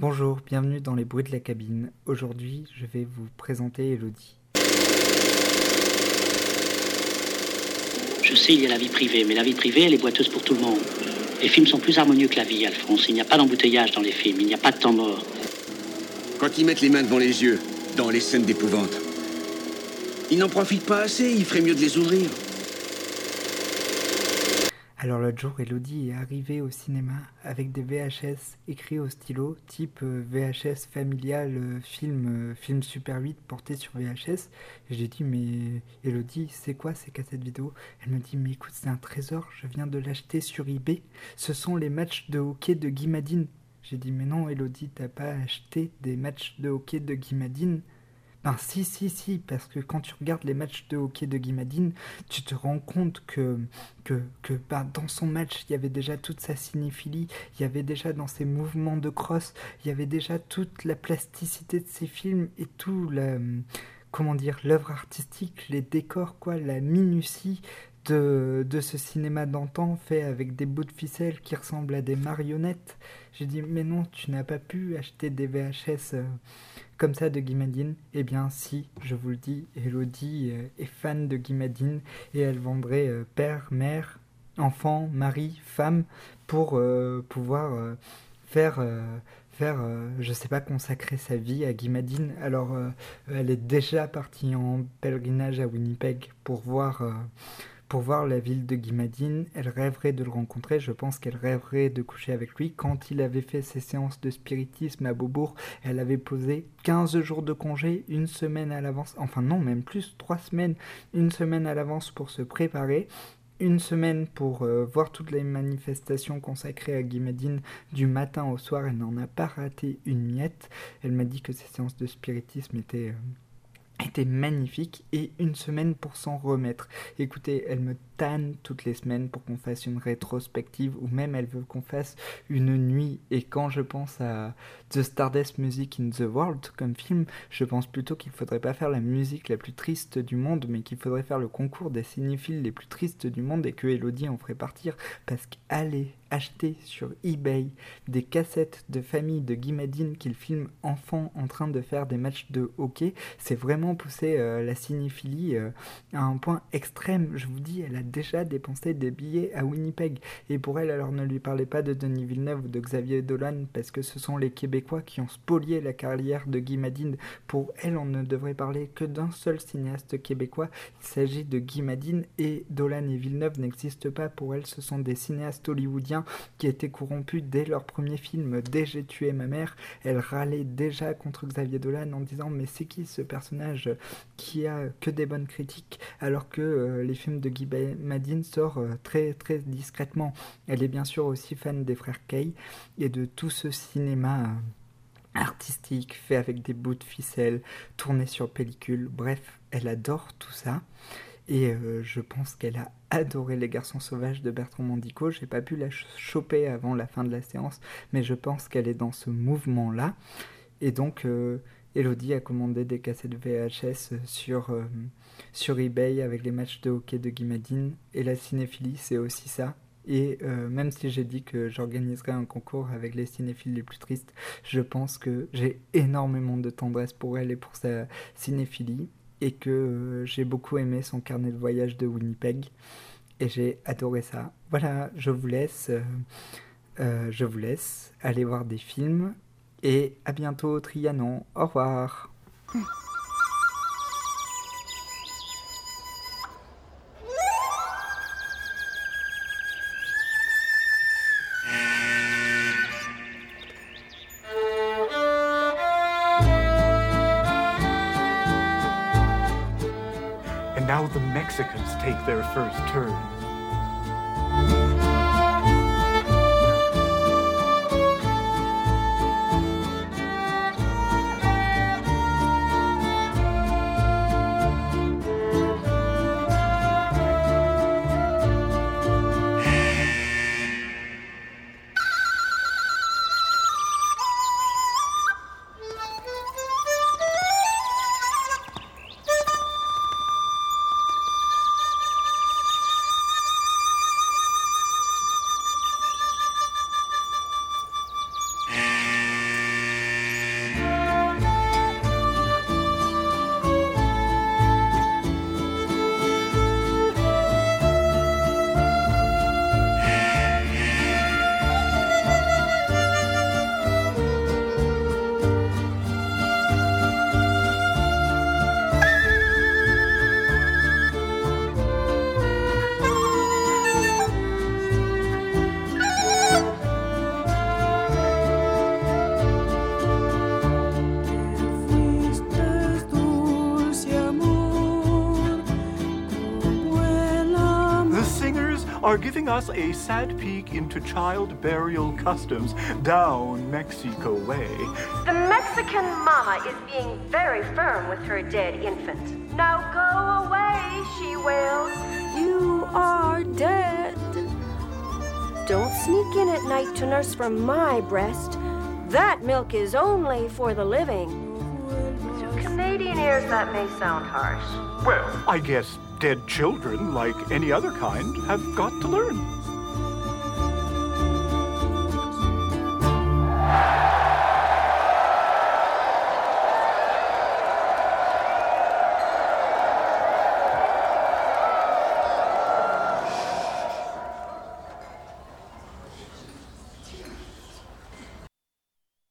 Bonjour, bienvenue dans les bruits de la cabine. Aujourd'hui, je vais vous présenter Elodie. Je sais, il y a la vie privée, mais la vie privée, elle est boiteuse pour tout le monde. Les films sont plus harmonieux que la vie, Alphonse. Il n'y a pas d'embouteillage dans les films, il n'y a pas de temps mort. Quand ils mettent les mains devant les yeux, dans les scènes d'épouvante, ils n'en profitent pas assez, il ferait mieux de les ouvrir. Alors l'autre jour, Elodie est arrivée au cinéma avec des VHS écrits au stylo, type euh, VHS familial, euh, film, euh, film Super 8 porté sur VHS. J'ai dit, mais Elodie, c'est quoi ces cassettes vidéo? Elle me dit, mais écoute, c'est un trésor, je viens de l'acheter sur eBay. Ce sont les matchs de hockey de Guy Madine. J'ai dit, mais non, Elodie, t'as pas acheté des matchs de hockey de Guy Madine? Ben si, si, si, parce que quand tu regardes les matchs de hockey de Guimadine, tu te rends compte que, que, que ben, dans son match, il y avait déjà toute sa cinéphilie, il y avait déjà dans ses mouvements de crosse, il y avait déjà toute la plasticité de ses films et tout la, comment dire, l'œuvre artistique, les décors, quoi, la minutie de, de ce cinéma d'antan fait avec des bouts de ficelle qui ressemblent à des marionnettes. J'ai dit, mais non, tu n'as pas pu acheter des VHS euh, comme ça de Guimadine Eh bien si, je vous le dis, Elodie euh, est fan de Guimadine et elle vendrait euh, père, mère, enfant, mari, femme pour euh, pouvoir faire faire, je sais pas, consacrer sa vie à Guimadine. Alors, elle est déjà partie en pèlerinage à Winnipeg pour voir pour voir la ville de Guimadine. Elle rêverait de le rencontrer, je pense qu'elle rêverait de coucher avec lui. Quand il avait fait ses séances de spiritisme à Beaubourg, elle avait posé 15 jours de congé, une semaine à l'avance, enfin non, même plus, trois semaines, une semaine à l'avance pour se préparer une semaine pour euh, voir toutes les manifestations consacrées à Guimadine du matin au soir. Elle n'en a pas raté une miette. Elle m'a dit que ses séances de spiritisme étaient... Euh, magnifique et une semaine pour s'en remettre. Écoutez, elle me tanne toutes les semaines pour qu'on fasse une rétrospective ou même elle veut qu'on fasse une nuit. Et quand je pense à The Stardust Music in the World comme film, je pense plutôt qu'il faudrait pas faire la musique la plus triste du monde, mais qu'il faudrait faire le concours des cinéphiles les plus tristes du monde et que Elodie en ferait partir parce qu'aller acheter sur eBay des cassettes de famille de Guy Madine qu'il filme enfant en train de faire des matchs de hockey, c'est vraiment pousser euh, la cinéphilie euh, à un point extrême. Je vous dis, elle a déjà dépensé des billets à Winnipeg. Et pour elle, alors ne lui parlez pas de Denis Villeneuve ou de Xavier Dolan, parce que ce sont les Québécois qui ont spolié la carrière de Guy Madine. Pour elle, on ne devrait parler que d'un seul cinéaste québécois. Il s'agit de Guy Madine et Dolan et Villeneuve n'existent pas. Pour elle, ce sont des cinéastes hollywoodiens qui étaient corrompus dès leur premier film, dès J'ai tué ma mère. Elle râlait déjà contre Xavier Dolan en disant mais c'est qui ce personnage? Qui a que des bonnes critiques alors que euh, les films de Guy Madine sort euh, très très discrètement. Elle est bien sûr aussi fan des frères Kay et de tout ce cinéma euh, artistique fait avec des bouts de ficelle, tourné sur pellicule. Bref, elle adore tout ça. Et euh, je pense qu'elle a adoré Les Garçons Sauvages de Bertrand Mandico. J'ai pas pu la choper avant la fin de la séance, mais je pense qu'elle est dans ce mouvement-là. Et donc, Elodie a commandé des cassettes VHS sur, euh, sur eBay avec les matchs de hockey de Guimadine. Et la cinéphilie, c'est aussi ça. Et euh, même si j'ai dit que j'organiserais un concours avec les cinéphiles les plus tristes, je pense que j'ai énormément de tendresse pour elle et pour sa cinéphilie. Et que euh, j'ai beaucoup aimé son carnet de voyage de Winnipeg. Et j'ai adoré ça. Voilà, je vous laisse. je vous laisse aller voir des films et à bientôt Trianon. Au revoir. And now the Mexicans take their first turn. Are giving us a sad peek into child burial customs down Mexico way. The Mexican mama is being very firm with her dead infant. Now go away, she wails. You are dead. Don't sneak in at night to nurse from my breast. That milk is only for the living. To Canadian ears, that may sound harsh. Well, I guess dead children, like any other kind, have got to learn.